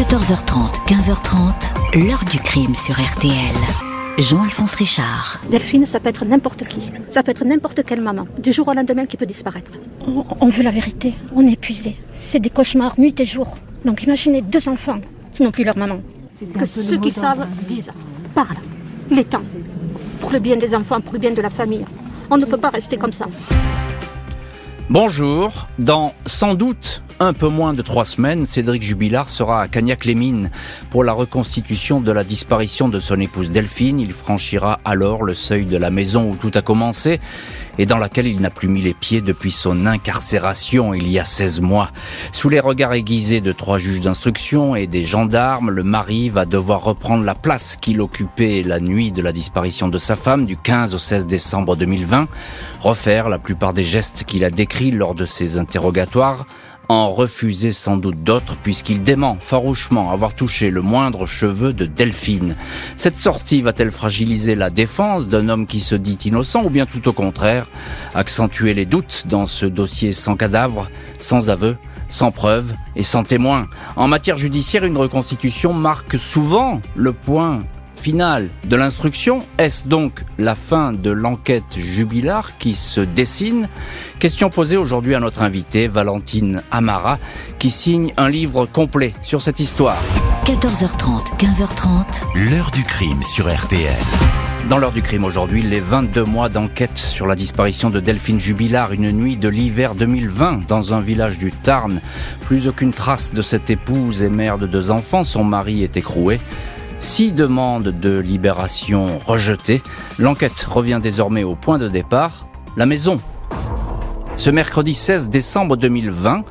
14h30, 15h30, l'heure du crime sur RTL. Jean-Alphonse Richard. Delphine, ça peut être n'importe qui. Ça peut être n'importe quelle maman. Du jour au lendemain qui peut disparaître. On, on veut la vérité. On est épuisé. C'est des cauchemars nuit et jour. Donc imaginez deux enfants qui n'ont plus leur maman. Que ceux qui savent disent Parle. Il est temps. Pour le bien des enfants, pour le bien de la famille. On ne peut pas rester comme ça. Bonjour. Dans sans doute un peu moins de trois semaines, Cédric Jubilard sera à Cagnac-les-Mines pour la reconstitution de la disparition de son épouse Delphine. Il franchira alors le seuil de la maison où tout a commencé et dans laquelle il n'a plus mis les pieds depuis son incarcération il y a 16 mois. Sous les regards aiguisés de trois juges d'instruction et des gendarmes, le mari va devoir reprendre la place qu'il occupait la nuit de la disparition de sa femme du 15 au 16 décembre 2020, refaire la plupart des gestes qu'il a décrits lors de ses interrogatoires, en refuser sans doute d'autres puisqu'il dément farouchement avoir touché le moindre cheveu de Delphine. Cette sortie va-t-elle fragiliser la défense d'un homme qui se dit innocent ou bien tout au contraire accentuer les doutes dans ce dossier sans cadavre, sans aveu sans preuve et sans témoin. En matière judiciaire, une reconstitution marque souvent le point finale de l'instruction. Est-ce donc la fin de l'enquête jubilar qui se dessine? Question posée aujourd'hui à notre invitée, Valentine Amara, qui signe un livre complet sur cette histoire. 14h30, 15h30. L'heure du crime sur RTL. Dans l'heure du crime aujourd'hui, les 22 mois d'enquête sur la disparition de Delphine Jubilard une nuit de l'hiver 2020 dans un village du Tarn. Plus aucune trace de cette épouse et mère de deux enfants, son mari est écroué. Six demandes de libération rejetées. L'enquête revient désormais au point de départ, la maison. Ce mercredi 16 décembre 2020,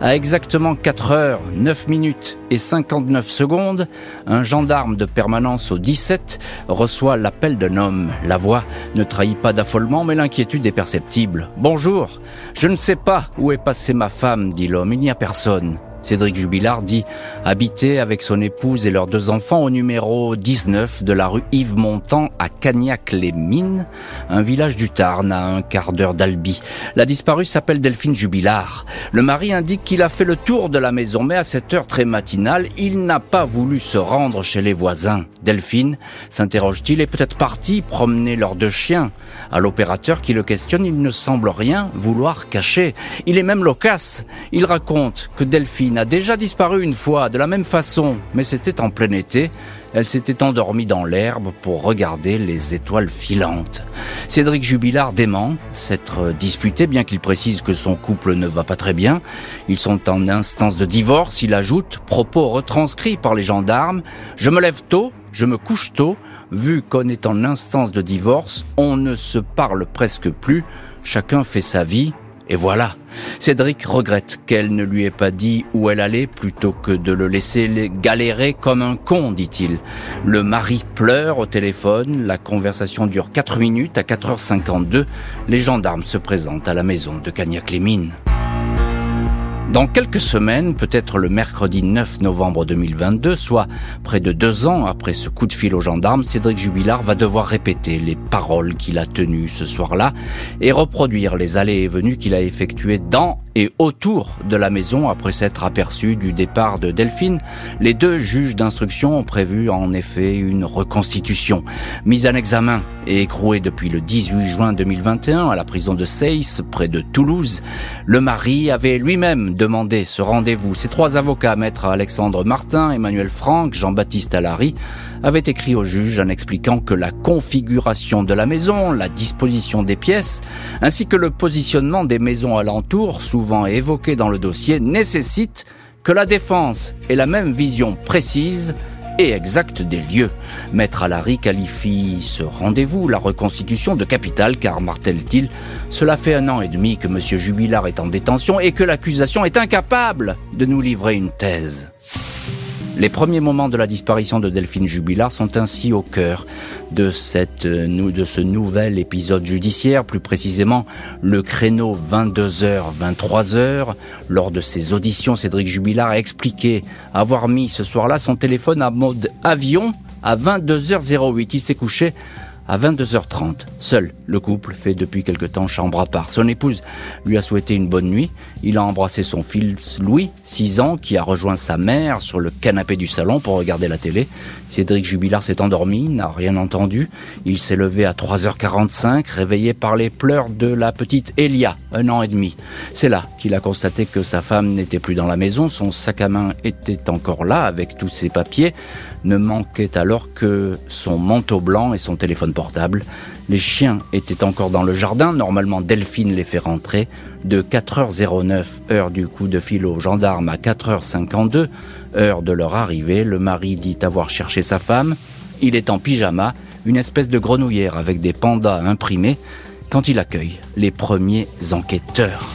à exactement 4 heures, 9 minutes et 59 secondes, un gendarme de permanence au 17 reçoit l'appel d'un homme. La voix ne trahit pas d'affolement, mais l'inquiétude est perceptible. Bonjour, je ne sais pas où est passée ma femme, dit l'homme, il n'y a personne. Cédric Jubilard dit habiter avec son épouse et leurs deux enfants au numéro 19 de la rue Yves Montand à Cagnac-les-Mines, un village du Tarn à un quart d'heure d'Albi. La disparue s'appelle Delphine Jubilard. Le mari indique qu'il a fait le tour de la maison, mais à cette heure très matinale, il n'a pas voulu se rendre chez les voisins. Delphine, s'interroge-t-il, est peut-être parti promener leurs deux chiens. À l'opérateur qui le questionne, il ne semble rien vouloir cacher. Il est même loquace. Il raconte que Delphine a déjà disparu une fois de la même façon, mais c'était en plein été. Elle s'était endormie dans l'herbe pour regarder les étoiles filantes. Cédric Jubilard dément s'être disputé, bien qu'il précise que son couple ne va pas très bien. Ils sont en instance de divorce. Il ajoute, propos retranscrits par les gendarmes, Je me lève tôt, je me couche tôt. Vu qu'on est en instance de divorce, on ne se parle presque plus. Chacun fait sa vie, et voilà. Cédric regrette qu'elle ne lui ait pas dit où elle allait plutôt que de le laisser galérer comme un con, dit-il. Le mari pleure au téléphone, la conversation dure 4 minutes, à 4h52, les gendarmes se présentent à la maison de Cagnac-les-Mines. Dans quelques semaines, peut-être le mercredi 9 novembre 2022, soit près de deux ans après ce coup de fil aux gendarmes, Cédric Jubilard va devoir répéter les paroles qu'il a tenues ce soir-là et reproduire les allées et venues qu'il a effectuées dans et autour de la maison après s'être aperçu du départ de Delphine. Les deux juges d'instruction ont prévu en effet une reconstitution. Mise en examen et écroué depuis le 18 juin 2021 à la prison de Seyss, près de Toulouse, le mari avait lui-même demandé ce rendez-vous. Ses trois avocats, maître Alexandre Martin, Emmanuel Franck, Jean-Baptiste Allary, avaient écrit au juge en expliquant que la configuration de la maison, la disposition des pièces, ainsi que le positionnement des maisons alentours, souvent évoquées dans le dossier, nécessitent que la défense ait la même vision précise et exacte des lieux. Maître Alary qualifie ce rendez-vous, la reconstitution, de capital car, martèle-t-il, cela fait un an et demi que M. Jubilard est en détention et que l'accusation est incapable de nous livrer une thèse. Les premiers moments de la disparition de Delphine Jubilard sont ainsi au cœur de, cette, de ce nouvel épisode judiciaire, plus précisément le créneau 22h-23h. Lors de ses auditions, Cédric Jubilard a expliqué avoir mis ce soir-là son téléphone à mode avion à 22h08. Il s'est couché à 22h30. Seul, le couple fait depuis quelque temps chambre à part. Son épouse lui a souhaité une bonne nuit. Il a embrassé son fils Louis, 6 ans, qui a rejoint sa mère sur le canapé du salon pour regarder la télé. Cédric Jubilard s'est endormi, n'a rien entendu. Il s'est levé à 3h45, réveillé par les pleurs de la petite Elia, un an et demi. C'est là qu'il a constaté que sa femme n'était plus dans la maison, son sac à main était encore là avec tous ses papiers. Ne manquait alors que son manteau blanc et son téléphone portable. Les chiens étaient encore dans le jardin. Normalement, Delphine les fait rentrer. De 4h09, heure du coup de fil aux gendarmes, à 4h52, heure de leur arrivée, le mari dit avoir cherché sa femme. Il est en pyjama, une espèce de grenouillère avec des pandas imprimés, quand il accueille les premiers enquêteurs.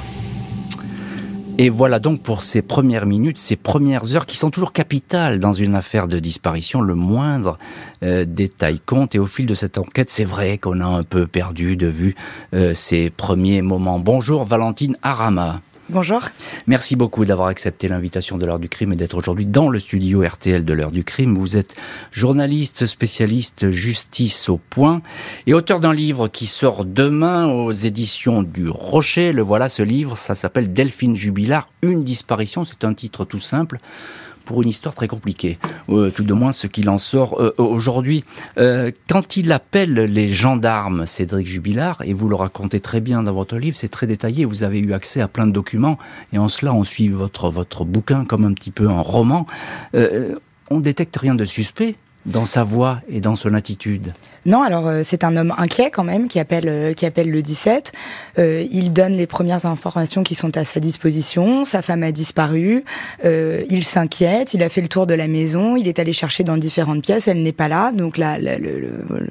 Et voilà donc pour ces premières minutes, ces premières heures qui sont toujours capitales dans une affaire de disparition. Le moindre euh, détail compte. Et au fil de cette enquête, c'est vrai qu'on a un peu perdu de vue euh, ces premiers moments. Bonjour Valentine Arama. Bonjour. Merci beaucoup d'avoir accepté l'invitation de l'heure du crime et d'être aujourd'hui dans le studio RTL de l'heure du crime. Vous êtes journaliste spécialiste justice au point et auteur d'un livre qui sort demain aux éditions du Rocher. Le voilà ce livre, ça s'appelle Delphine Jubilard, une disparition. C'est un titre tout simple pour une histoire très compliquée, euh, tout de moins ce qu'il en sort euh, aujourd'hui. Euh, quand il appelle les gendarmes, Cédric Jubilard, et vous le racontez très bien dans votre livre, c'est très détaillé, vous avez eu accès à plein de documents, et en cela on suit votre, votre bouquin comme un petit peu un roman, on détecte rien de suspect dans sa voix et dans son attitude non, alors euh, c'est un homme inquiet quand même qui appelle euh, qui appelle le 17. Euh, il donne les premières informations qui sont à sa disposition. Sa femme a disparu. il s'inquiète. Il a fait le tour de la maison. Il est allé chercher dans différentes pièces. Elle n'est pas là. Donc la, la,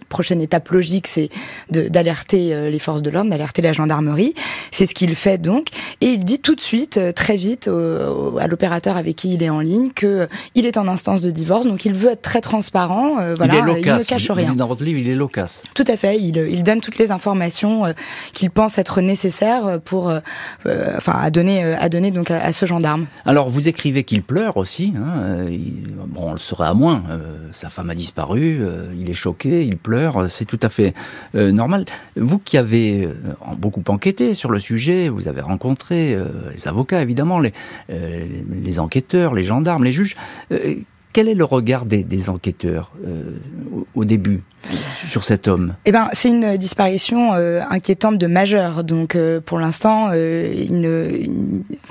prochaine étape logique, c'est d'alerter les forces de l'ordre, d'alerter la gendarmerie. C'est ce qu'il fait donc. Et il dit tout de suite, très vite, à l'opérateur avec qui il est en ligne, que il est en instance de divorce. Donc il veut être très transparent. voilà, il, ne cache rien. Dans votre livre, il est loquace. Tout à fait. Il, il donne toutes les informations euh, qu'il pense être nécessaires pour, euh, euh, enfin, à donner, à donner donc à, ce gendarme. Alors, vous écrivez qu'il pleure aussi. Hein, bon, on le serait à moins. sa femme a disparu. il est choqué. Il pleure. C'est tout à fait normal. Vous qui avez beaucoup enquêté sur le sujet, vous avez rencontré les avocats, évidemment, les, les enquêteurs, les gendarmes, les juges. Quel est le regard des, enquêteurs au, début sur cet homme? Eh ben, c'est une disparition euh, inquiétante de majeur. Donc, euh, pour l'instant, euh,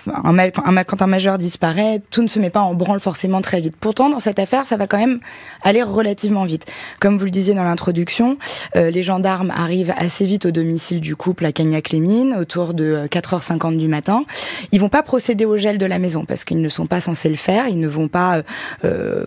un, quand un majeur disparaît, tout ne se met pas en branle forcément très vite. Pourtant, dans cette affaire, ça va quand même aller relativement vite. Comme vous le disiez dans l'introduction, les gendarmes arrivent assez vite au domicile du couple à Cagnac-les-Mines, autour de 4h50 du matin. Ils vont pas procéder au gel de la maison parce qu'ils ne sont pas censés le faire. Ils ne vont pas,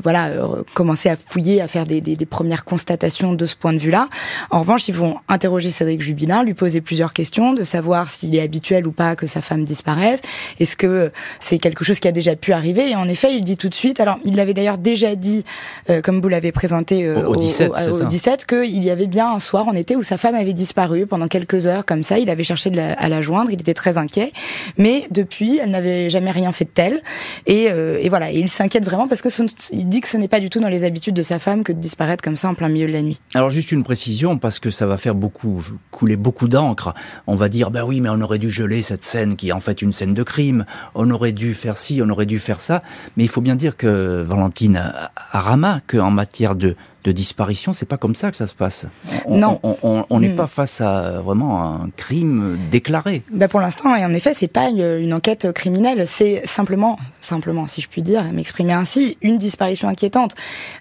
voilà, commencer à fouiller, à faire des, des premières constatations de ce point de vue-là. En revanche, ils vont interroger Cédric Jubilin, lui poser plusieurs questions, de savoir s'il est habituel ou pas que sa femme disparaisse. Est-ce que c'est quelque chose qui a déjà pu arriver? Et en effet, il dit tout de suite. Alors, il l'avait d'ailleurs déjà dit, euh, comme vous l'avez présenté euh, au, 17, au, 17 qu'il y avait bien un soir en été où sa femme avait disparu pendant quelques heures comme ça. Il avait cherché à la joindre. Il était très inquiet. Mais depuis, elle n'avait jamais rien fait de tel. Et, euh, et voilà. Et il s'inquiète vraiment parce que il dit que ce n'est pas du tout dans les habitudes de sa femme que de disparaître comme ça en plein milieu de la nuit. Alors juste une précision parce que ça va faire beaucoup couler beaucoup d'encre. On va dire ben oui mais on aurait dû geler cette scène qui est en fait une scène de crime. On aurait dû faire ci, on aurait dû faire ça. Mais il faut bien dire que Valentine Arama qu'en matière de de disparition, c'est pas comme ça que ça se passe. non, on n'est hmm. pas face à vraiment un crime déclaré. Bah pour l'instant, et en effet, c'est pas une, enquête criminelle, c'est simplement, simplement, si je puis dire, m'exprimer ainsi, une disparition inquiétante.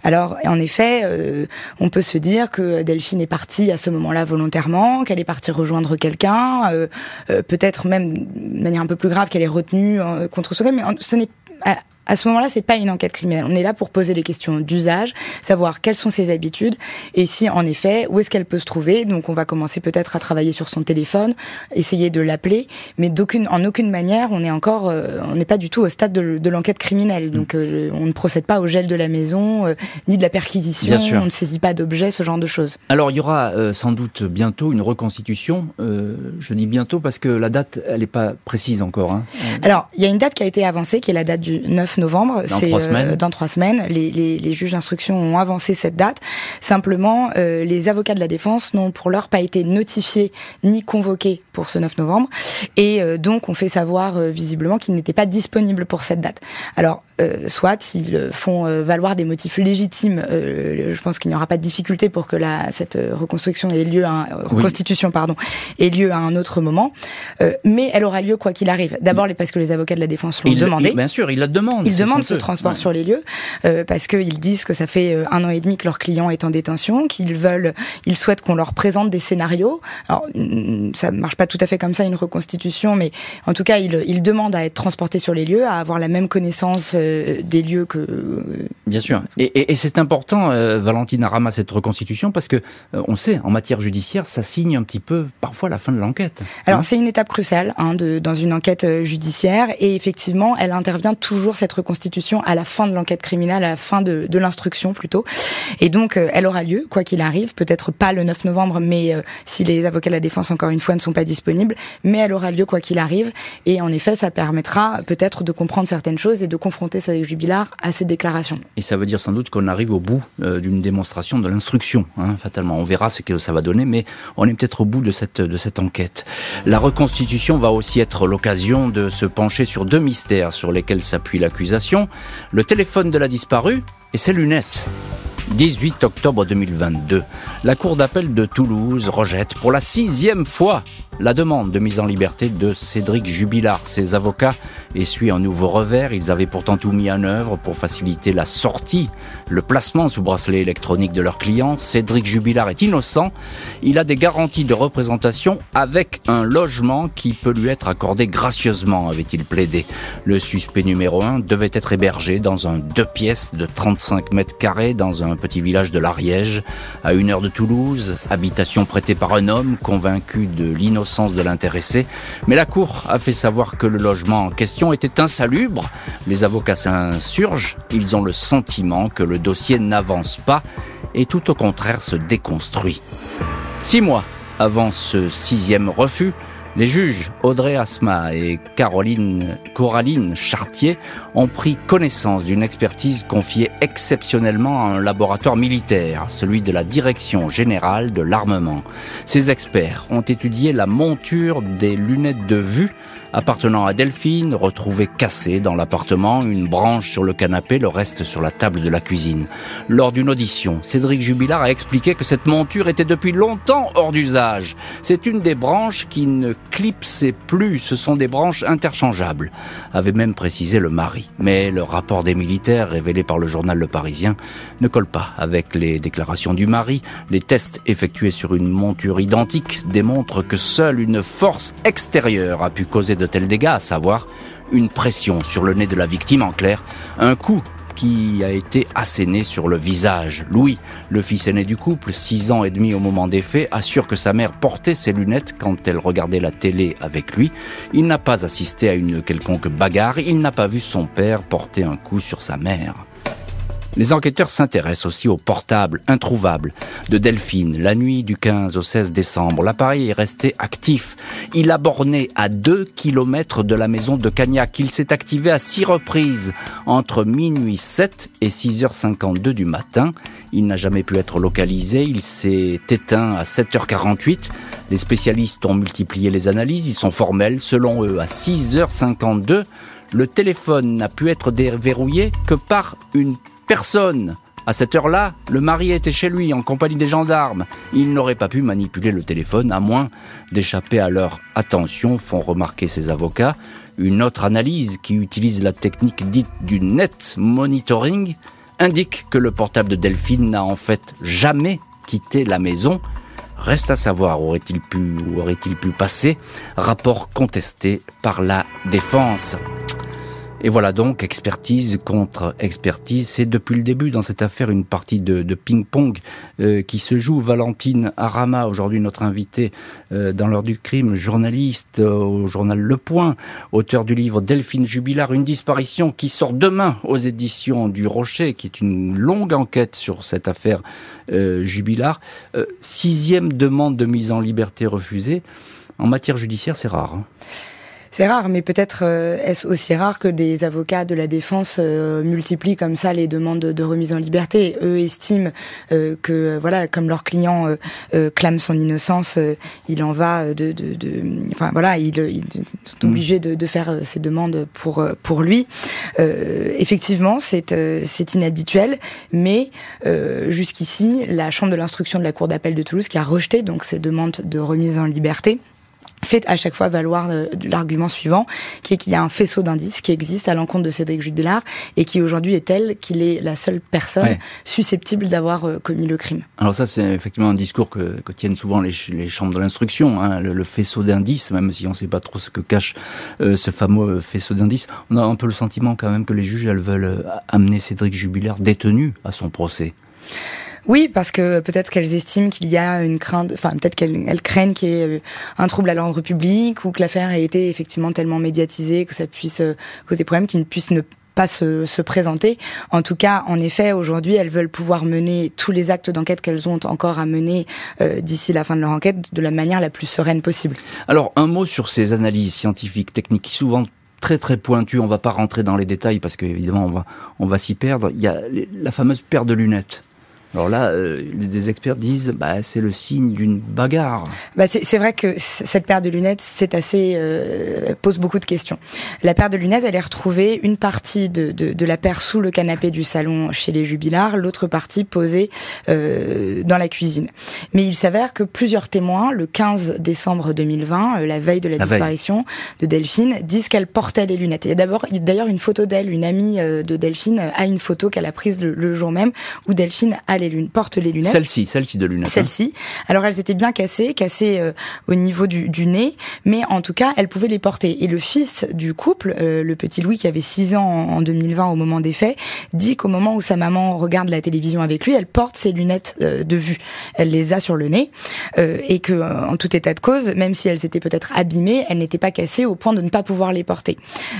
Alors, en effet, euh, on peut se dire que Delphine est partie à ce moment-là volontairement, qu'elle est partie rejoindre quelqu'un, euh, euh, peut-être même de manière un peu plus grave qu'elle est retenue contre ce mais ce n'est à ce moment-là, c'est pas une enquête criminelle. On est là pour poser les questions d'usage, savoir quelles sont ses habitudes et si, en effet, où est-ce qu'elle peut se trouver. Donc, on va commencer peut-être à travailler sur son téléphone, essayer de l'appeler, mais d'aucune, en aucune manière, on est encore, euh, on n'est pas du tout au stade de, l'enquête criminelle. Mm. Donc, euh, on ne procède pas au gel de la maison, euh, ni de la perquisition. On ne saisit pas d'objets, ce genre de choses. Alors, il y aura sans doute bientôt une reconstitution. je dis bientôt parce que la date, elle n'est pas précise encore. Hein. Alors, il y a une date qui a été avancée, qui est la date du 9 9 novembre. Dans trois semaines. dans trois semaines. Les, les, les juges d'instruction ont avancé cette date. Simplement, les avocats de la défense n'ont pour l'heure pas été notifiés ni convoqués pour ce 9 novembre. Et donc, on fait savoir visiblement qu'ils n'étaient pas disponibles pour cette date. Alors, soit s'ils font valoir des motifs légitimes, je pense qu'il n'y aura pas de difficulté pour que la, cette reconstruction ait lieu, à, reconstitution pardon, ait lieu à un autre moment. mais elle aura lieu quoi qu'il arrive. D'abord parce que les avocats de la défense l'ont demandé. bien sûr, ils la demandent. Ils demandent ce transport sur les lieux euh, parce qu'ils disent que ça fait euh, un an et demi que leur client est en détention, qu'ils veulent, ils souhaitent qu'on leur présente des scénarios. Alors ça marche pas tout à fait comme ça une reconstitution, mais en tout cas ils, ils demandent à être transportés sur les lieux, à avoir la même connaissance euh, des lieux que. Bien sûr. Et, et, et c'est important, Valentine Arama, cette reconstitution parce que on sait en matière judiciaire, ça signe un petit peu parfois la fin de l'enquête. Alors hein. c'est une étape cruciale hein, de, dans une enquête judiciaire et effectivement elle intervient toujours cette reconstitution à la fin de l'enquête criminelle, à la fin de, l'instruction plutôt. Et donc euh, elle aura lieu quoi qu'il arrive, peut-être pas le 9 novembre, mais euh, si les avocats de la défense encore une fois ne sont pas disponibles, mais elle aura lieu quoi qu'il arrive. Et en effet, ça permettra peut-être de comprendre certaines choses et de confronter Sadek Jubilard à ces déclarations. Et ça veut dire sans doute qu'on arrive au bout euh, d'une démonstration de l'instruction, hein, fatalement. On verra ce que ça va donner, mais on est peut-être au bout de cette, de cette enquête. La reconstitution va aussi être l'occasion de se pencher sur deux mystères sur lesquels s'appuie l'accusation, le téléphone de la disparue et ses lunettes. 18 octobre 2022, la Cour d'appel de Toulouse rejette pour la sixième fois la demande de mise en liberté de Cédric Jubilard. Ses avocats essuient un nouveau revers. Ils avaient pourtant tout mis en œuvre pour faciliter la sortie, le placement sous bracelet électronique de leurs clients. Cédric Jubilard est innocent. Il a des garanties de représentation avec un logement qui peut lui être accordé gracieusement, avait-il plaidé. Le suspect numéro un devait être hébergé dans un deux pièces de 35 mètres carrés dans un petit village de l'Ariège, à une heure de Toulouse, habitation prêtée par un homme convaincu de l'innocence de l'intéressé, mais la Cour a fait savoir que le logement en question était insalubre. Les avocats s'insurgent, ils ont le sentiment que le dossier n'avance pas et tout au contraire se déconstruit. Six mois avant ce sixième refus, les juges Audrey Asma et Caroline Coraline Chartier ont pris connaissance d'une expertise confiée exceptionnellement à un laboratoire militaire, celui de la Direction générale de l'armement. Ces experts ont étudié la monture des lunettes de vue appartenant à Delphine, retrouvée cassée dans l'appartement, une branche sur le canapé, le reste sur la table de la cuisine. Lors d'une audition, Cédric Jubilard a expliqué que cette monture était depuis longtemps hors d'usage. C'est une des branches qui ne clipsait plus, ce sont des branches interchangeables, avait même précisé le mari. Mais le rapport des militaires révélé par le journal Le Parisien ne colle pas avec les déclarations du mari. Les tests effectués sur une monture identique démontrent que seule une force extérieure a pu causer de tels dégâts, à savoir une pression sur le nez de la victime en clair, un coup qui a été asséné sur le visage. Louis, le fils aîné du couple, six ans et demi au moment des faits, assure que sa mère portait ses lunettes quand elle regardait la télé avec lui. Il n'a pas assisté à une quelconque bagarre, il n'a pas vu son père porter un coup sur sa mère. Les enquêteurs s'intéressent aussi au portable introuvable de Delphine la nuit du 15 au 16 décembre. L'appareil est resté actif. Il a borné à 2 km de la maison de Cagnac. Il s'est activé à 6 reprises entre minuit 7 et 6h52 du matin. Il n'a jamais pu être localisé. Il s'est éteint à 7h48. Les spécialistes ont multiplié les analyses. Ils sont formels. Selon eux, à 6h52, le téléphone n'a pu être déverrouillé que par une personne. À cette heure-là, le mari était chez lui en compagnie des gendarmes. Il n'aurait pas pu manipuler le téléphone à moins d'échapper à leur attention, font remarquer ses avocats. Une autre analyse qui utilise la technique dite du net monitoring indique que le portable de Delphine n'a en fait jamais quitté la maison. Reste à savoir aurait-il pu, aurait-il pu passer. Rapport contesté par la défense. Et voilà donc expertise contre expertise. C'est depuis le début dans cette affaire une partie de, ping-pong euh, qui se joue. Valentine Arama, aujourd'hui notre invitée euh, dans l'heure du crime, journaliste euh, au journal Le Point, auteur du livre Delphine Jubilard, une disparition qui sort demain aux éditions du Rocher, qui est une longue enquête sur cette affaire Jubilard. sixième demande de mise en liberté refusée. En matière judiciaire, c'est rare. Hein. C'est rare, mais peut-être est-ce aussi rare que des avocats de la défense multiplient comme ça les demandes de remise en liberté. Eux estiment que, voilà, comme leur client clame son innocence, il en va de, de, de enfin voilà, ils, ils sont mm. obligés de, de, faire ces demandes pour pour lui. effectivement, c'est c'est inhabituel, mais jusqu'ici, la chambre de l'instruction de la cour d'appel de Toulouse qui a rejeté donc ces demandes de remise en liberté fait à chaque fois valoir euh, l'argument suivant, qui est qu'il y a un faisceau d'indices qui existe à l'encontre de Cédric Jubilard et qui aujourd'hui est tel qu'il est la seule personne susceptible d'avoir euh, commis le crime. Alors ça, c'est effectivement un discours que, tiennent souvent les, chambres de l'instruction, hein, le, faisceau d'indices, même si on ne sait pas trop ce que cache euh, ce fameux faisceau d'indices. On a un peu le sentiment quand même que les juges, elles veulent amener Cédric Jubilard détenu à son procès. Oui, parce que peut-être qu'elles estiment qu'il y a une crainte, enfin peut-être qu'elles craignent qu'il y ait euh, un trouble à l'ordre public ou que l'affaire ait été effectivement tellement médiatisée que ça puisse euh, causer des problèmes qui ne puissent ne pas se, se, présenter. En tout cas, en effet, aujourd'hui, elles veulent pouvoir mener tous les actes d'enquête qu'elles ont encore à mener euh, d'ici la fin de leur enquête de la manière la plus sereine possible. Alors, un mot sur ces analyses scientifiques, techniques, souvent très très pointues. On va pas rentrer dans les détails parce qu'évidemment on va on va s'y perdre. Il y a la fameuse paire de lunettes. Alors là, euh, des experts disent, bah, c'est le signe d'une bagarre. Bah, c'est vrai que cette paire de lunettes, c'est assez euh, pose beaucoup de questions. La paire de lunettes, elle est retrouvée une partie de, de, de la paire sous le canapé du salon chez les jubilards, l'autre partie posée euh, dans la cuisine. Mais il s'avère que plusieurs témoins, le 15 décembre 2020, euh, la veille de la, disparition de Delphine, disent qu'elle portait les lunettes. Il y a d'abord, d'ailleurs, une photo d'elle, une amie euh, de Delphine a une photo qu'elle a prise le, le, jour même où Delphine a les porte les lunettes. Celle-ci, celle-ci de lunettes. Hein. Celle-ci. Alors elles étaient bien cassées, cassées euh, au niveau du, du, nez, mais en tout cas, elle pouvait les porter. Et le fils du couple, euh, le petit Louis qui avait 6 ans en, 2020 au moment des faits, dit qu'au moment où sa maman regarde la télévision avec lui, elle porte ses lunettes euh, de vue. Elle les a sur le nez et que en tout état de cause, même si elles étaient peut-être abîmées, elles n'étaient pas cassées au point de ne pas pouvoir les porter.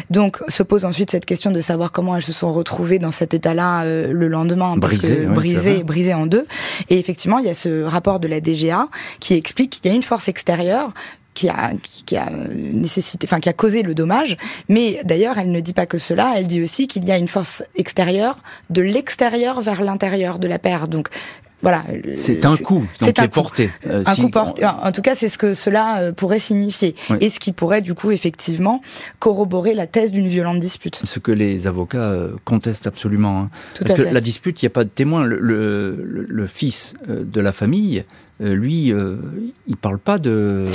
Donc se pose ensuite cette question de savoir comment elles se sont retrouvées dans cet état-là le lendemain, parce que brisées, brisé en deux. Et effectivement, il y a ce rapport de la DGA qui explique qu'il y a une force extérieure qui a, qui a nécessité, enfin qui a causé le dommage. Mais d'ailleurs, elle ne dit pas que cela. Elle dit aussi qu'il y a une force extérieure de l'extérieur vers l'intérieur de la paire. Donc voilà. C'est un coup donc qui est porté. Euh, un coup porté. En tout cas, c'est ce que cela euh, pourrait signifier. Et ce qui pourrait, du coup, effectivement, corroborer la thèse d'une violente dispute. Ce que les avocats euh, contestent absolument. Hein. Parce que la dispute, il n'y a pas de témoin. Le, le, le, fils de la famille lui, euh, il parle pas de.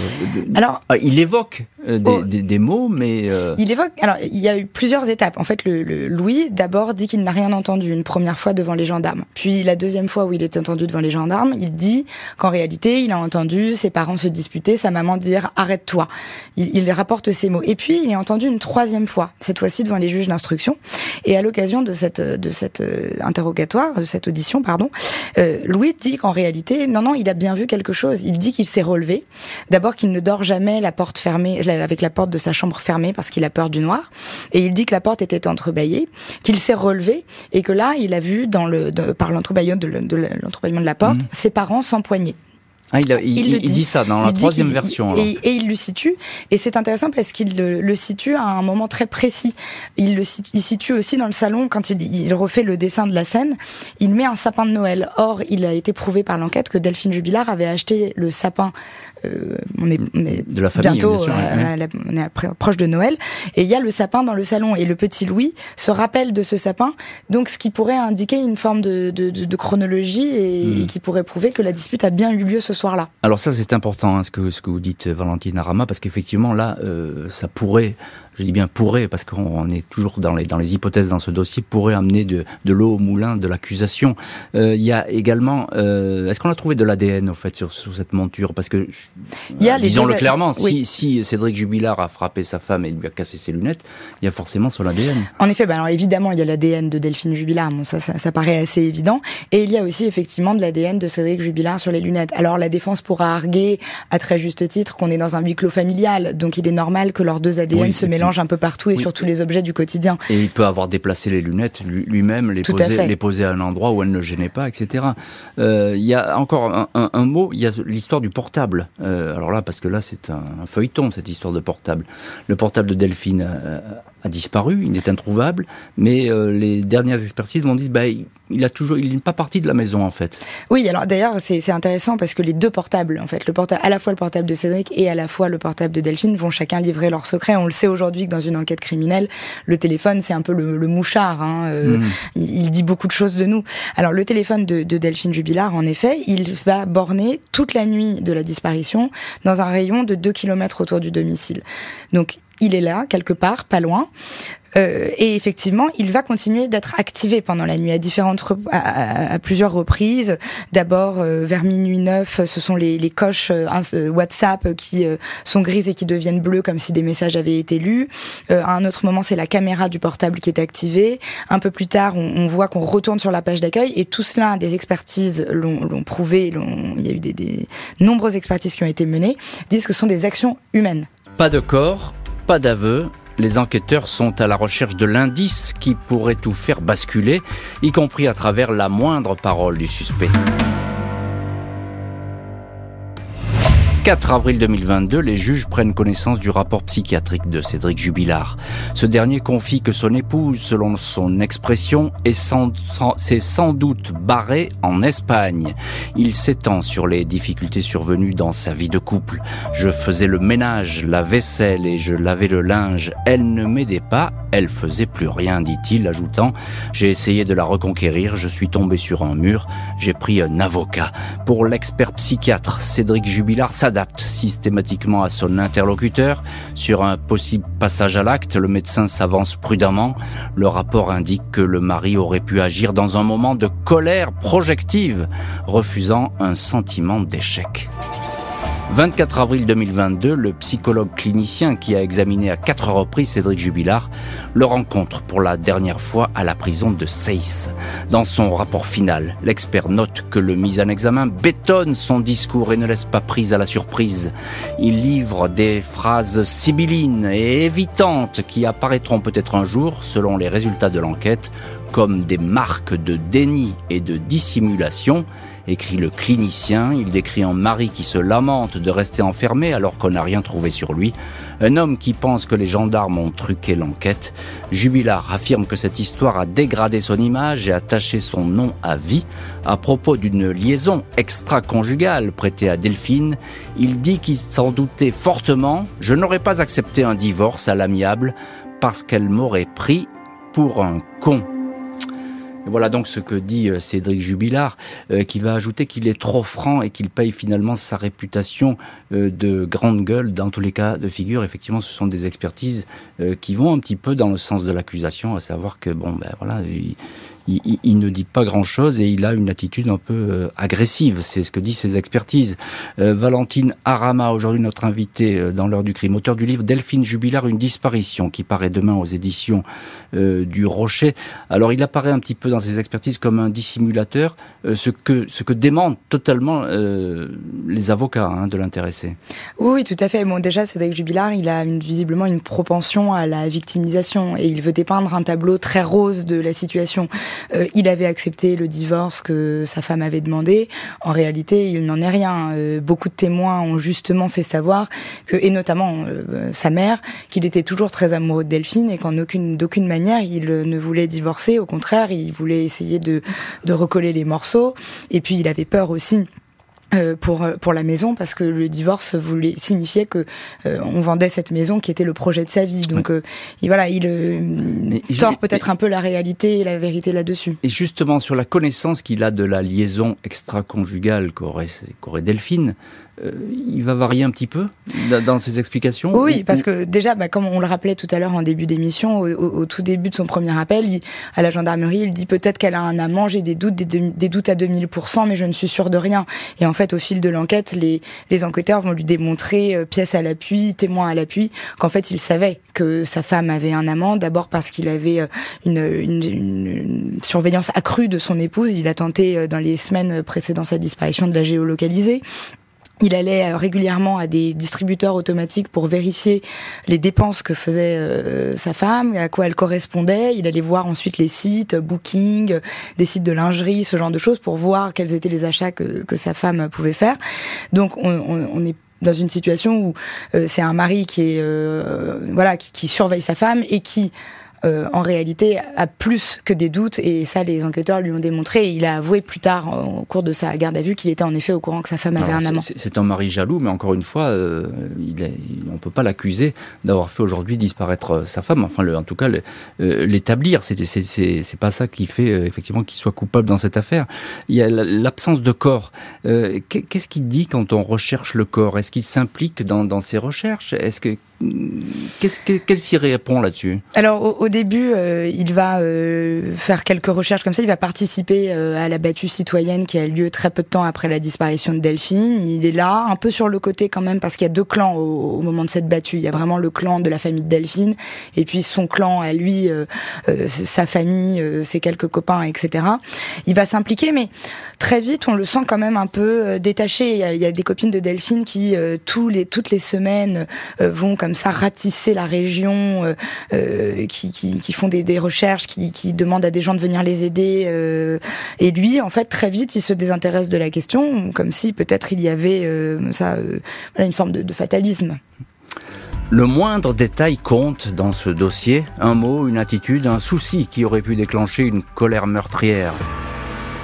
alors, ah, il évoque euh, oh. des, mots, mais il évoque. Alors, il y a eu plusieurs étapes. En fait, le, Louis d'abord dit qu'il n'a rien entendu une première fois devant les gendarmes. Puis la deuxième fois où il est entendu devant les gendarmes, il dit qu'en réalité, il a entendu ses parents se disputer, sa maman dire arrête-toi. Il, il rapporte ces mots. Et puis, il est entendu une troisième fois, cette fois-ci devant les juges d'instruction. Et à l'occasion de cette de cette interrogatoire, de cette audition, pardon, Louis dit qu'en réalité, non, non, il a bien vu quelque chose. Il dit qu'il s'est relevé. D'abord qu'il ne dort jamais la porte fermée, avec la porte de sa chambre fermée parce qu'il a peur du noir. Et il dit que la porte était entrebâillée, qu'il s'est relevé et que là, il a vu dans le, par l'entrebâillement de, de, la porte, mmh. ses parents s'empoigner. Ah, il, dit. ça dans la troisième version. Et, il le situe. Et c'est intéressant parce qu'il le, situe à un moment très précis. Il le situe aussi dans le salon quand il, refait le dessin de la scène. Il met un sapin de Noël. Or, il a été prouvé par l'enquête que Delphine Jubilard avait acheté le sapin euh, on, est, de la famille, bientôt, euh, on est proche de Noël, et il y a le sapin dans le salon, et le petit Louis se rappelle de ce sapin, donc ce qui pourrait indiquer une forme de, chronologie et, hmm. qui pourrait prouver que la dispute a bien eu lieu ce soir-là. Alors ça c'est important, hein, ce, que, ce que vous dites, Valentine Arama, parce qu'effectivement là, euh, ça pourrait je dis bien pourrait, parce qu'on est toujours dans les, dans les hypothèses dans ce dossier, pourrait amener de, de l'eau au moulin de l'accusation. Euh, il y a également, euh, est-ce qu'on a trouvé de l'ADN au fait sur, sur, cette monture? Parce que, disons-le clairement, si, si Cédric Jubilard a frappé sa femme et lui a cassé ses lunettes, il y a forcément son ADN. En effet, bah alors évidemment, il y a l'ADN de Delphine Jubilard, bon ça, ça, ça, paraît assez évident, et il y a aussi effectivement de l'ADN de Cédric Jubilard sur les lunettes. Alors la défense pourra arguer à très juste titre qu'on est dans un huis clos familial. Donc il est normal que leurs deux ADN se mélangent un peu partout et sur tous les objets du quotidien. Et il peut avoir déplacé les lunettes lui-même, les, poser, les poser à un endroit où elles ne gênaient pas, etc. Euh, il y a encore un, mot, il y a l'histoire du portable. Euh, alors là, parce que là, c'est un, feuilleton, cette histoire de portable. Le portable de Delphine euh, a disparu, il est introuvable, mais euh, les dernières expertises vont dire bah, il a toujours, il n'est pas parti de la maison en fait. Oui, alors d'ailleurs c'est intéressant parce que les deux portables, en fait, le portable, à la fois le portable de Cédric et à la fois le portable de Delphine vont chacun livrer leurs secrets. On le sait aujourd'hui que dans une enquête criminelle, le téléphone c'est un peu le, mouchard. Hein, euh, mm. il, dit beaucoup de choses de nous. Alors le téléphone de, de Delphine Jubilard, en effet, il va borner toute la nuit de la disparition dans un rayon de 2 km autour du domicile. Donc il est là, quelque part, pas loin. Euh, et effectivement, il va continuer d'être activé pendant la nuit à différentes à, plusieurs reprises. D'abord euh, vers minuit 9, ce sont les, les coches euh, WhatsApp qui sont grises et qui deviennent bleues comme si des messages avaient été lus. à un autre moment, c'est la caméra du portable qui est activée. Un peu plus tard, on, voit qu'on retourne sur la page d'accueil et tout cela, des expertises l'ont prouvé. Il y a eu des, des nombreuses expertises qui ont été menées, disent que ce sont des actions humaines. Pas de corps, pas d'aveu, les enquêteurs sont à la recherche de l'indice qui pourrait tout faire basculer, y compris à travers la moindre parole du suspect. 4 avril 2022, les juges prennent connaissance du rapport psychiatrique de Cédric Jubilard. Ce dernier confie que son épouse, selon son expression, s'est sans doute barrée en Espagne. Il s'étend sur les difficultés survenues dans sa vie de couple. Je faisais le ménage, la vaisselle et je lavais le linge. Elle ne m'aidait pas, elle faisait plus rien, dit-il, ajoutant J'ai essayé de la reconquérir, je suis tombé sur un mur, j'ai pris un avocat. Pour l'expert psychiatre Cédric Jubilard s'adapte systématiquement à son interlocuteur. Sur un possible passage à l'acte, le médecin s'avance prudemment. Le rapport indique que le mari aurait pu agir dans un moment de colère projective, refusant un sentiment d'échec. 24 avril 2022, le psychologue clinicien qui a examiné à quatre reprises Cédric Jubilard le rencontre pour la dernière fois à la prison de Seyss. Dans son rapport final, l'expert note que le mis en examen bétonne son discours et ne laisse pas prise à la surprise. Il livre des phrases sibyllines et évitantes qui apparaîtront peut-être un jour, selon les résultats de l'enquête, comme des marques de déni et de dissimulation écrit le clinicien. Il décrit un mari qui se lamente de rester enfermé alors qu'on n'a rien trouvé sur lui. Un homme qui pense que les gendarmes ont truqué l'enquête. Jubilard affirme que cette histoire a dégradé son image et attaché son nom à vie. À propos d'une liaison extra-conjugale prêtée à Delphine, il dit qu'il s'en doutait fortement. Je n'aurais pas accepté un divorce à l'amiable parce qu'elle m'aurait pris pour un con voilà donc ce que dit euh, Cédric Jubilard, euh, qui va ajouter qu'il est trop franc et qu'il paye finalement sa réputation euh, de grande gueule dans tous les cas de figure. Effectivement, ce sont des expertises qui vont un petit peu dans le sens de l'accusation, à savoir que bon, ben voilà, il, ne dit pas grand-chose et il a une attitude un peu euh, agressive. C'est ce que disent ses expertises. Euh, Valentine Arama, aujourd'hui notre invitée euh, dans l'heure du crime, auteur du livre Delphine Jubilard, une disparition, qui paraît demain aux éditions du Rocher. Alors il apparaît un petit peu dans ses expertises comme un dissimulateur, ce que ce que totalement les avocats hein, de l'intéressé. Oui, tout à fait. Bon, déjà, Cédric Jubilard, il a visiblement une propension à la victimisation et il veut dépeindre un tableau très rose de la situation. Euh, il avait accepté le divorce que sa femme avait demandé. En réalité, il n'en est rien. Euh, beaucoup de témoins ont justement fait savoir que, et notamment euh, sa mère, qu'il était toujours très amoureux de Delphine et qu'en aucune d'aucune manière il ne voulait divorcer. Au contraire, il voulait essayer de, de recoller les morceaux. Et puis il avait peur aussi euh, pour euh, pour la maison parce que le divorce voulait signifiait que euh, on vendait cette maison qui était le projet de sa vie. Donc et voilà il tord peut-être un peu la réalité et la vérité là-dessus. Et justement sur la connaissance qu'il a de la liaison extra-conjugale qu'aurait qu'aurait Delphine euh, il va varier un petit peu dans ses explications Oui, parce que déjà, bah, comme on le rappelait tout à l'heure en début d'émission, au, tout début de son premier appel, à la gendarmerie, il dit peut-être qu'elle a un amant, j'ai des doutes, des, doutes à 2000%, mais je ne suis sûre de rien. Et en fait, au fil de l'enquête, les, les enquêteurs vont lui démontrer, pièce à l'appui, témoin à l'appui, qu'en fait, il savait que sa femme avait un amant, d'abord parce qu'il avait une, une, une, surveillance accrue de son épouse. Il a tenté, dans les semaines précédant sa disparition, de la géolocaliser. Il allait euh, régulièrement à des distributeurs automatiques pour vérifier les dépenses que faisait euh, sa femme, à quoi elle correspondait. Il allait voir ensuite les sites, Booking, des sites de lingerie, ce genre de choses, pour voir quels étaient les achats que, que sa femme pouvait faire. Donc on, on, on est dans une situation où euh, c'est un mari qui est voilà qui, qui surveille sa femme et qui euh, en réalité, a plus que des doutes, et ça, les enquêteurs lui ont démontré. il a avoué plus tard, au cours de sa garde à vue, qu'il était en effet au courant que sa femme avait un amant. C'est un mari jaloux, mais encore une fois, euh, il est, on ne peut pas l'accuser d'avoir fait aujourd'hui disparaître euh, sa femme. Enfin, le, en tout cas, l'établir, c'est pas ça qui fait effectivement qu'il soit coupable dans cette affaire. Il y a l'absence de corps. Qu'est-ce qu'il dit quand on recherche le corps? Est-ce qu'il s'implique dans, dans ces recherches? Est-ce que Qu'est-ce qu'elle s'y répond là-dessus Alors au, début, euh, il va euh, faire quelques recherches comme ça. Il va participer euh, à la battue citoyenne qui a lieu très peu de temps après la disparition de Delphine. Il est là, un peu sur le côté quand même, parce qu'il y a deux clans au, moment de cette battue. Il y a vraiment le clan de la famille de Delphine, et puis son clan à lui, sa famille, ses quelques copains, etc. Il va s'impliquer, mais très vite, on le sent quand même un peu détaché. Il y a, des copines de Delphine qui tous les toutes les semaines vont comme ça ratisser la région, euh, euh, qui, font des, recherches, qui, demandent à des gens de venir les aider. Euh, et lui, en fait, très vite, il se désintéresse de la question, comme si peut-être il y avait ça, une forme de fatalisme. Le moindre détail compte dans ce dossier, un mot, une attitude, un souci qui aurait pu déclencher une colère meurtrière.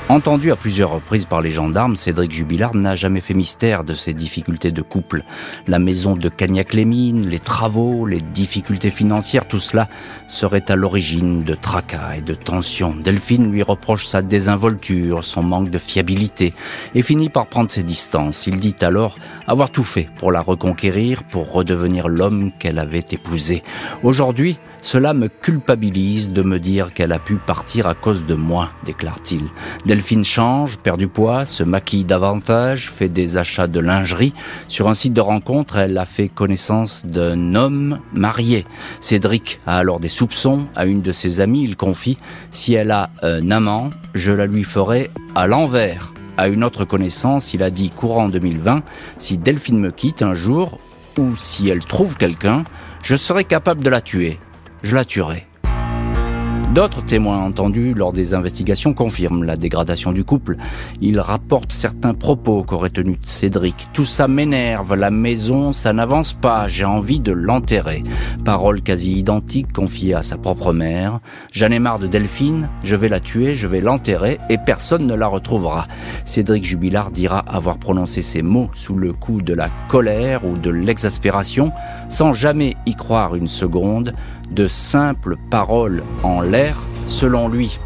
Entendu à plusieurs reprises par les gendarmes, Cédric Jubilard n'a jamais fait mystère de ses difficultés de couple. La maison de Cagnac-les-Mines, les travaux, les difficultés financières, tout cela serait à l'origine de tracas et de tensions. Delphine lui reproche sa désinvolture, son manque de fiabilité, et finit par prendre ses distances. Il dit alors avoir tout fait pour la reconquérir, pour redevenir l'homme qu'elle avait épousé. Aujourd'hui, cela me culpabilise de me dire qu'elle a pu partir à cause de moi, déclare-t-il. Delphine change, perd du poids, se maquille davantage, fait des achats de lingerie. Sur un site de rencontre, elle a fait connaissance d'un homme marié. Cédric a alors des soupçons. À une de ses amies, il confie Si elle a un amant, je la lui ferai à l'envers. À une autre connaissance, il a dit courant 2020 Si Delphine me quitte un jour, ou si elle trouve quelqu'un, je serai capable de la tuer je la tuerai. D'autres témoins entendus lors des investigations confirment la dégradation du couple. Ils rapportent certains propos qu'aurait tenus Cédric. Tout ça m'énerve, la maison, ça n'avance pas, j'ai envie de l'enterrer. Paroles quasi identiques confiées à sa propre mère. J'en ai marre de Delphine, je vais la tuer, je vais l'enterrer et personne ne la retrouvera. Cédric Jubilard dira avoir prononcé ces mots sous le coup de la colère ou de l'exaspération, sans jamais y croire une seconde, de simples paroles en l'air, selon lui.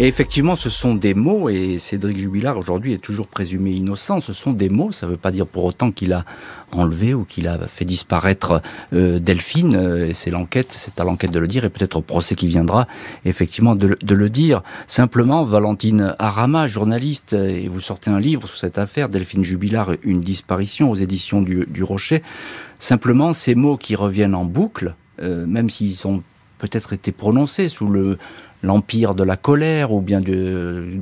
Et effectivement, ce sont des mots, et Cédric Jubilard aujourd'hui est toujours présumé innocent, ce sont des mots, ça ne veut pas dire pour autant qu'il a enlevé ou qu'il a fait disparaître euh, Delphine, euh, c'est l'enquête, c'est à l'enquête de le dire, et peut-être au procès qui viendra, effectivement, de, le dire. Simplement, Valentine Arama, journaliste, et vous sortez un livre sur cette affaire, Delphine Jubilard, une disparition aux éditions du, Rocher, simplement ces mots qui reviennent en boucle, euh, même s'ils ont peut-être été prononcés sous le l'empire de la colère ou bien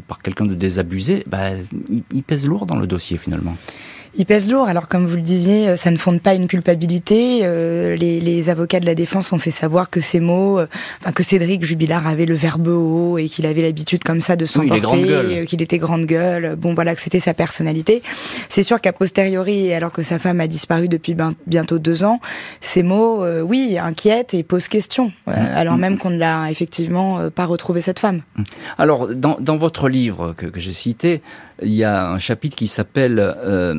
par quelqu'un de désabusé, bah, ils pèsent lourd dans le dossier finalement. Il pèse lourd. Alors, comme vous le disiez, euh, ça ne fonde pas une culpabilité. Euh, les, les, avocats de la défense ont fait savoir que ces mots, euh, enfin, que Cédric Jubilard avait le verbe haut et qu'il avait l'habitude comme ça de s'emporter, qu'il était grande gueule. Bon, voilà, que c'était sa personnalité. C'est sûr qu'à posteriori, alors que sa femme a disparu depuis bientôt deux ans, ces mots, oui, inquiètent et posent question. Mmh. alors même qu'on ne l'a effectivement pas retrouvé cette femme. Alors, dans, dans votre livre que, que j'ai cité, il y a un chapitre qui s'appelle euh,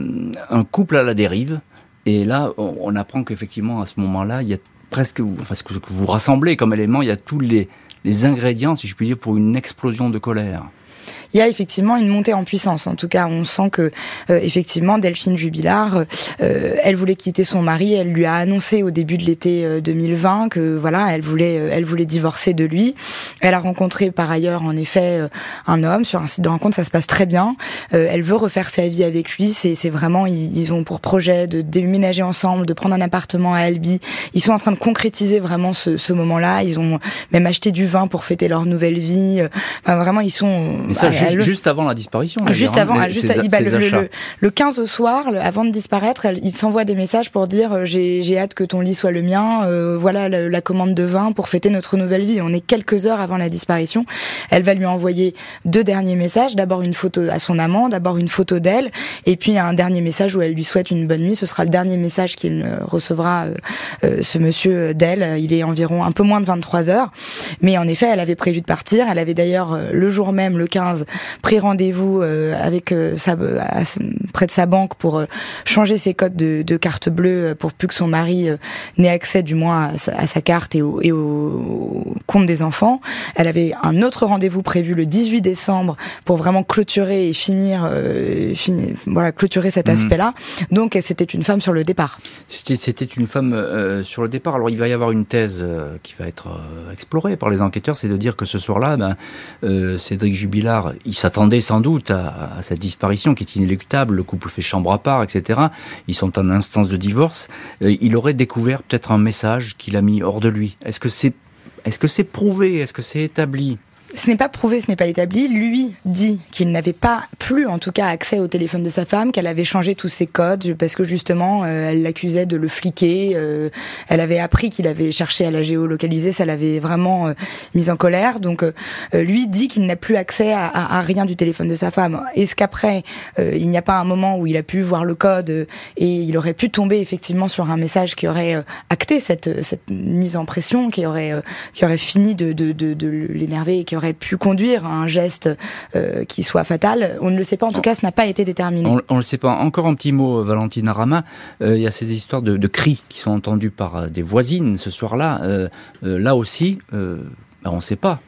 Un couple à la dérive. Et là, on, apprend qu'effectivement, à ce moment-là, il y a presque, enfin, ce que vous rassemblez comme élément, il y a tous les, les ingrédients, si je puis dire, pour une explosion de colère. Il y a effectivement une montée en puissance. En tout cas, on sent que euh, effectivement Delphine Jubilard, euh, elle voulait quitter son mari, elle lui a annoncé au début de l'été 2020 que voilà, elle voulait, elle voulait divorcer de lui. Elle a rencontré par ailleurs en effet un homme sur un site de rencontre, ça se passe très bien. elle veut refaire sa vie avec lui. C'est vraiment ils, ils, ont pour projet de déménager ensemble, de prendre un appartement à Albi. Ils sont en train de concrétiser vraiment ce, ce moment-là. Ils ont même acheté du vin pour fêter leur nouvelle vie. Enfin, vraiment, ils sont. Ça, juste, juste, avant la disparition. Juste avant, les, juste bah, le, le, le, 15 au soir, avant de disparaître, ils s'envoient des messages pour dire euh, j'ai hâte que ton lit soit le mien. Euh, voilà la, la, commande de vin pour fêter notre nouvelle vie. On est quelques heures avant la disparition. Elle va lui envoyer deux derniers messages. D'abord une photo à son amant, d'abord une photo d'elle, et puis un dernier message où elle lui souhaite une bonne nuit. Ce sera le dernier message qu'il recevra, euh, euh, ce monsieur d'elle. Il est environ un peu moins de 23 heures. Mais en effet, elle avait prévu de partir. Elle avait d'ailleurs euh, le jour même, le 15, pris rendez-vous avec sa, près de sa banque pour changer ses codes de, de, carte bleue pour plus que son mari n'ait accès du moins à sa, carte et au, et au, compte des enfants. Elle avait un autre rendez-vous prévu le 18 décembre pour vraiment clôturer et finir, finir voilà, clôturer cet mhm. aspect-là. Donc c'était une femme sur le départ. C'était une femme euh, sur le départ. Alors il va y avoir une thèse euh, qui va être euh, explorée par les enquêteurs, c'est de dire que ce soir-là, ben, Cédric Jubilard, il s'attendait sans doute à, à, cette disparition qui est inéluctable. Le couple fait chambre à part, etc. Ils sont en instance de divorce. il aurait découvert peut-être un message qu'il a mis hors de lui. Est-ce que c'est est-ce que c'est prouvé? Est-ce que c'est établi? Ce n'est pas prouvé, ce n'est pas établi. Lui dit qu'il n'avait pas plus, en tout cas, accès au téléphone de sa femme, qu'elle avait changé tous ses codes parce que justement, euh, elle l'accusait de le fliquer. Euh, elle avait appris qu'il avait cherché à la géolocaliser, ça l'avait vraiment euh, mise en colère. Donc, lui dit qu'il n'a plus accès à, rien du téléphone de sa femme. Est-ce qu'après, il n'y a pas un moment où il a pu voir le code et il aurait pu tomber effectivement sur un message qui aurait acté cette, cette mise en pression, qui aurait, qui aurait fini de, de, de, de l'énerver et qui aurait pu conduire à un geste euh, qui soit fatal. On ne le sait pas, en tout cas, ce n'a pas été déterminé. On ne le sait pas. Encore un petit mot, Valentine Arama. Euh, il y a ces histoires de, cris qui sont entendus par euh, des voisines ce soir-là. là aussi, ben, on ne sait pas.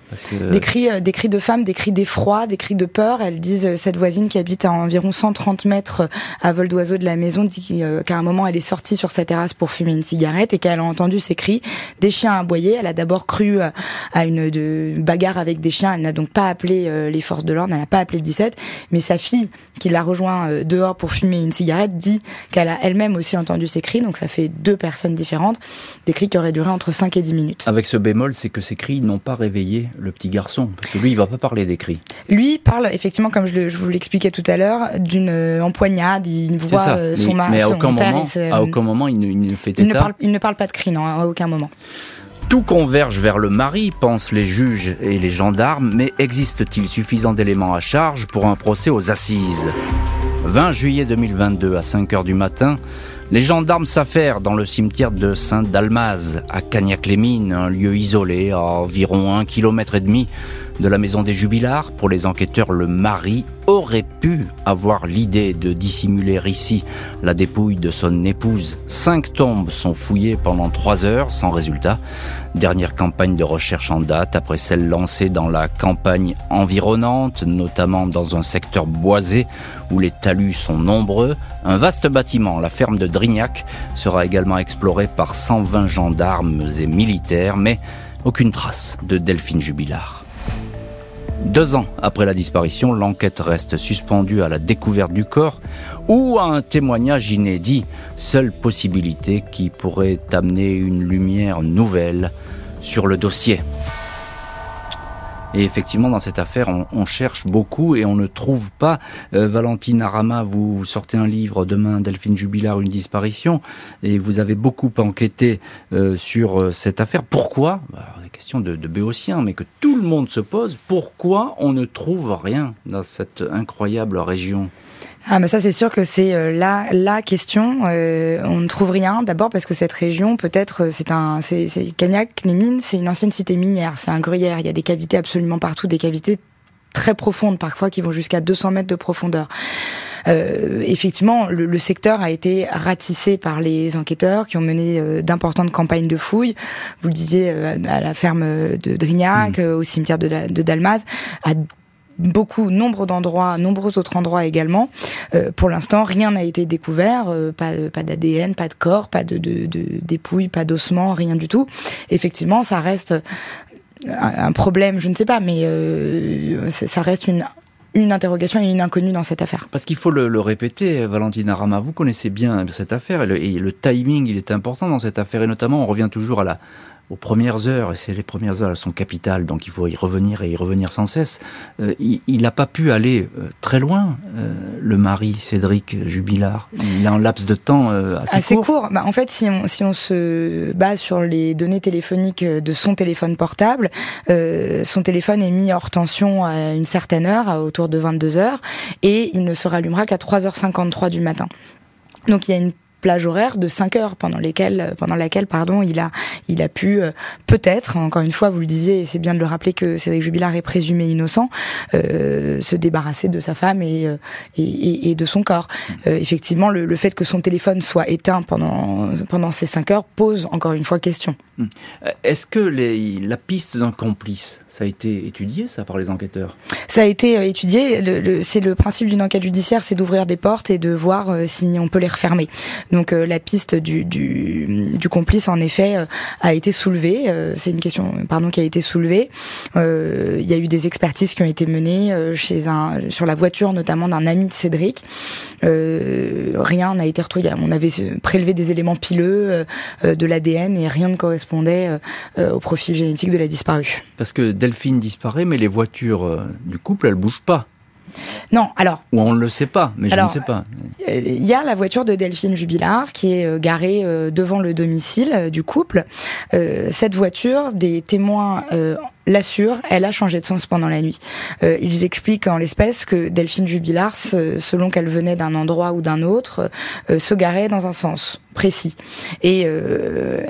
Des, cris, euh, des cris de femmes, des cris d'effroi, des cris de peur. Elles disent, euh, cette voisine qui habite à environ 130 mètres euh, à vol d'oiseau de la maison, dit qu'à un moment, elle est sortie sur sa terrasse pour fumer une cigarette et qu'elle a entendu ces cris, des chiens aboyer. Elle a d'abord cru à une de, bagarre avec des chiens. Elle n'a donc pas appelé les forces de l'ordre, elle n'a pas appelé le 17. Mais sa fille, qui l'a rejoint dehors pour fumer une cigarette, dit qu'elle a elle-même aussi entendu ces cris. Donc ça fait deux personnes différentes. Des cris qui auraient duré entre 5 et 10 minutes. Avec ce bémol, c'est que ces cris n'ont pas réveillé le petit garçon Parce que lui, il va pas parler des cris. Lui parle, effectivement, comme je, vous l'expliquais tout à l'heure, d'une euh, empoignade. Il voit euh, son mari. Mais à aucun, moment, à aucun moment, il ne, fait il Ne parle, il ne parle pas de cris, non, à aucun moment. Tout converge vers le mari, pensent les juges et les gendarmes, mais existe-t-il suffisamment d'éléments à charge pour un procès aux assises? 20 juillet 2022 à 5 heures du matin, les gendarmes s'affairent dans le cimetière de Saint-Dalmaz, à Cagnac-les-Mines, un lieu isolé à environ un kilomètre et demi de la maison des Jubilars. Pour les enquêteurs, le mari aurait pu avoir l'idée de dissimuler ici la dépouille de son épouse. Cinq tombes sont fouillées pendant trois heures sans résultat. Dernière campagne de recherche en date après celle lancée dans la campagne environnante, notamment dans un secteur boisé où les talus sont nombreux. Un vaste bâtiment, la ferme de Drignac, sera également exploré par 120 gendarmes et militaires, mais aucune trace de Delphine Jubilard. Deux ans après la disparition, l'enquête reste suspendue à la découverte du corps ou à un témoignage inédit, seule possibilité qui pourrait amener une lumière nouvelle sur le dossier. Et effectivement, dans cette affaire, on, cherche beaucoup et on ne trouve pas. Euh, Valentine Arama, vous sortez un livre demain, Delphine Jubilard, une disparition, et vous avez beaucoup enquêté euh, sur euh, cette affaire. Pourquoi? Bah, Des questions de, de béotien, mais que tout le monde se pose. Pourquoi on ne trouve rien dans cette incroyable région? Ah, mais ça, c'est sûr que c'est euh, la, la question. Euh, on ne trouve rien. D'abord parce que cette région, peut-être, euh, c'est un, Cagnac, les mines, c'est une ancienne cité minière. C'est un gruyère. Il y a des cavités absolument partout, des cavités très profondes parfois qui vont jusqu'à 200 mètres de profondeur. Euh, effectivement, le, le, secteur a été ratissé par les enquêteurs qui ont mené d'importantes campagnes de fouilles. Vous le disiez à la ferme de Drignac, mmh. au cimetière de, de Dalmaz, à beaucoup, nombre d'endroits, nombreux autres endroits également. pour l'instant, rien n'a été découvert, pas, pas d'ADN, pas de corps, pas de, de, de dépouilles, pas d'ossements, rien du tout. Effectivement, ça reste un problème, je ne sais pas, mais ça reste une une interrogation et une inconnue dans cette affaire. Parce qu'il faut le, répéter, Valentina Rama, vous connaissez bien cette affaire et le, timing, est important dans cette affaire et notamment on revient toujours à la, aux premières heures, et c'est les premières heures, elles sont capitales, donc il faut y revenir et y revenir sans cesse. Euh, il n'a pas pu aller euh, très loin, euh, le mari Cédric Jubilard. Il a un laps de temps assez, assez court. court. Bah, en fait, si on, si on se base sur les données téléphoniques de son téléphone portable, son téléphone est mis hors tension à une certaine heure, à autour de 22 heures, et il ne se rallumera qu'à 3h53 du matin. Donc il y a une plage horaire de 5 heures pendant lesquelles pendant laquelle pardon il a il a pu euh, peut-être encore une fois vous le disiez et c'est bien de le rappeler que Cédric Jubilard est présumé innocent euh, se débarrasser de sa femme et euh, et, et, de son corps. Euh, effectivement le, le, fait que son téléphone soit éteint pendant pendant ces 5 heures pose encore une fois question. Hmm. est-ce que les, la piste d'un complice ça a été étudié ça par les enquêteurs? Ça a été étudié. Le, le, c'est le principe d'une enquête judiciaire c'est d'ouvrir des portes et de voir si on peut les refermer donc euh, la piste du, du, du, complice, en effet, euh, a été soulevée. Euh, c'est une question, pardon, qui a été soulevée. Il y a eu des expertises qui ont été menées chez un, sur la voiture, notamment d'un ami de Cédric. rien n'a été retrouvé. On avait prélevé des éléments pileux, de l'ADN, et rien ne correspondait au profil génétique de la disparue. Parce que Delphine disparaît, mais les voitures du couple, elles bougent pas. Non, alors. Ou on ne le sait pas, mais je ne sais pas. Il y a la voiture de Delphine Jubilard qui est euh, garée euh, devant le domicile euh, du couple. Cette voiture, des témoins l'assure, elle a changé de sens pendant la nuit. ils expliquent en l'espèce que Delphine Jubilard, selon qu'elle venait d'un endroit ou d'un autre, se garait dans un sens précis. Et euh,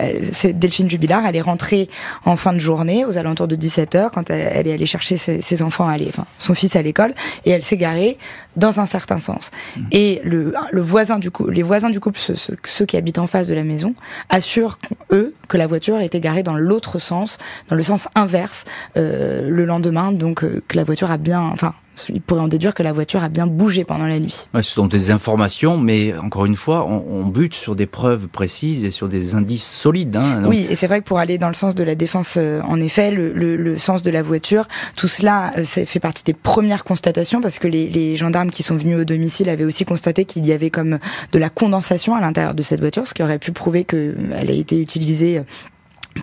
Delphine Jubilard, elle est rentrée en fin de journée, aux alentours de 17h, quand elle, est allée chercher ses, enfants, à enfin, son fils à l'école, et elle s'est garée dans un certain sens. Mmh. Et le, le voisin du couple, les voisins du couple, ceux, ceux, qui habitent en face de la maison, assurent, eux, que la voiture était garée dans l'autre sens, dans le sens inverse, euh, le lendemain, donc euh, que la voiture a bien... Enfin, il pourrait en déduire que la voiture a bien bougé pendant la nuit. ce sont des informations, mais encore une fois, on, bute sur des preuves précises et sur des indices solides. Hein, Oui, et c'est vrai que pour aller dans le sens de la défense, euh, en effet, le, le, le, sens de la voiture, tout cela euh, fait partie des premières constatations parce que les, les, gendarmes qui sont venus au domicile avaient aussi constaté qu'il y avait comme de la condensation à l'intérieur de cette voiture, ce qui aurait pu prouver qu'elle a été utilisée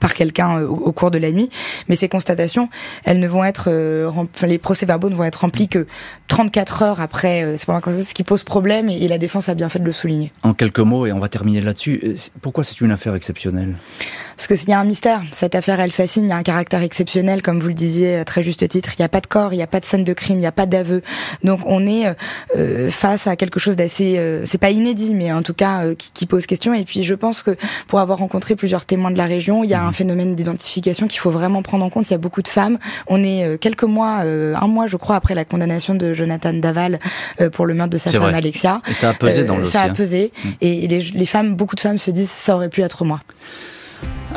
par quelqu'un euh, au, cours de la nuit. Mais ces constatations, elles ne vont être, euh, les procès-verbaux ne vont être remplis que 34 heures après. Euh, c'est pour ce qui pose problème et, la défense a bien fait de le souligner. En quelques mots, et on va terminer là-dessus, pourquoi c'est une affaire exceptionnelle? Parce qu'il y a un mystère. Cette affaire, elle fascine. Il y a un caractère exceptionnel, comme vous le disiez à très juste titre. Il n'y a pas de corps, il n'y a pas de scène de crime, il n'y a pas d'aveu. Donc on est face à quelque chose d'assez, c'est pas inédit, mais en tout cas qui, qui, pose question. Et puis je pense que pour avoir rencontré plusieurs témoins de la région, il y a un phénomène d'identification qu'il faut vraiment prendre en compte. Il y a beaucoup de femmes. On est euh, quelques mois, euh, un mois, je crois, après la condamnation de Jonathan Daval euh, pour le meurtre de sa femme Alexia. Et ça a pesé dans le Ça a pesé. Mm. Et les, les femmes, beaucoup de femmes se disent, ça aurait pu être moi.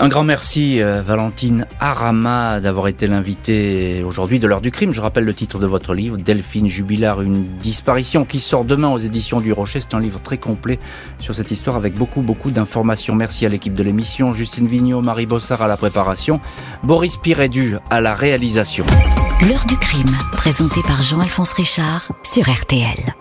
Un grand merci euh, Valentine Arama d'avoir été l'invitée aujourd'hui de l'heure du crime. Je rappelle le titre de votre livre, Delphine Jubilard, une disparition qui sort demain aux éditions du Rocher. C'est un livre très complet sur cette histoire avec beaucoup beaucoup d'informations. Merci à l'équipe de l'émission, Justine Vignot, Marie Bossard à la préparation, Boris Pirédu à la réalisation. L'heure du crime, présenté par Jean-Alphonse Richard sur RTL.